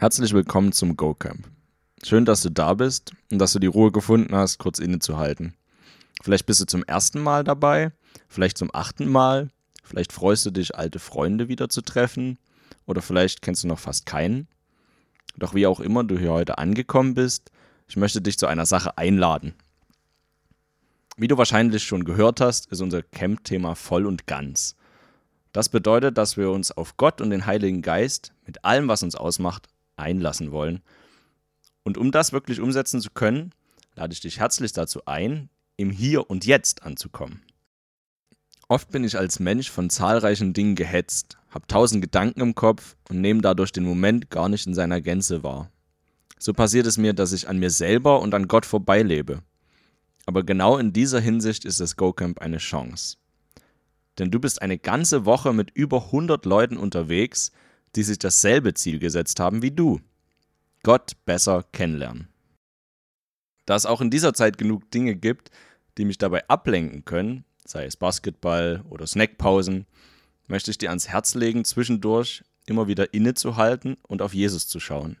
Herzlich willkommen zum Go Camp. Schön, dass du da bist und dass du die Ruhe gefunden hast, kurz innezuhalten. Vielleicht bist du zum ersten Mal dabei, vielleicht zum achten Mal, vielleicht freust du dich, alte Freunde wieder zu treffen oder vielleicht kennst du noch fast keinen. Doch wie auch immer du hier heute angekommen bist, ich möchte dich zu einer Sache einladen. Wie du wahrscheinlich schon gehört hast, ist unser Camp-Thema voll und ganz. Das bedeutet, dass wir uns auf Gott und den Heiligen Geist mit allem, was uns ausmacht, einlassen wollen. Und um das wirklich umsetzen zu können, lade ich dich herzlich dazu ein, im Hier und Jetzt anzukommen. Oft bin ich als Mensch von zahlreichen Dingen gehetzt, habe tausend Gedanken im Kopf und nehme dadurch den Moment gar nicht in seiner Gänze wahr. So passiert es mir, dass ich an mir selber und an Gott vorbeilebe. Aber genau in dieser Hinsicht ist das GoCamp eine Chance. Denn du bist eine ganze Woche mit über 100 Leuten unterwegs, die sich dasselbe Ziel gesetzt haben wie du. Gott besser kennenlernen. Da es auch in dieser Zeit genug Dinge gibt, die mich dabei ablenken können, sei es Basketball oder Snackpausen, möchte ich dir ans Herz legen, zwischendurch immer wieder innezuhalten und auf Jesus zu schauen.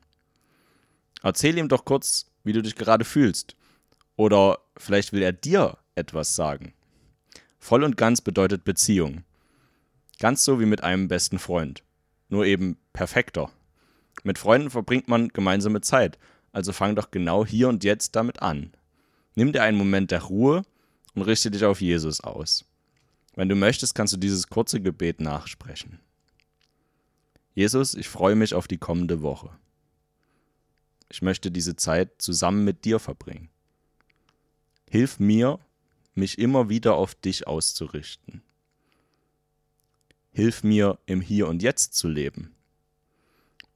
Erzähl ihm doch kurz, wie du dich gerade fühlst. Oder vielleicht will er dir etwas sagen. Voll und ganz bedeutet Beziehung. Ganz so wie mit einem besten Freund nur eben perfekter. Mit Freunden verbringt man gemeinsame Zeit, also fang doch genau hier und jetzt damit an. Nimm dir einen Moment der Ruhe und richte dich auf Jesus aus. Wenn du möchtest, kannst du dieses kurze Gebet nachsprechen. Jesus, ich freue mich auf die kommende Woche. Ich möchte diese Zeit zusammen mit dir verbringen. Hilf mir, mich immer wieder auf dich auszurichten. Hilf mir, im Hier und Jetzt zu leben.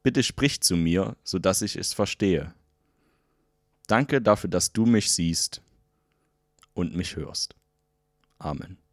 Bitte sprich zu mir, so dass ich es verstehe. Danke dafür, dass du mich siehst und mich hörst. Amen.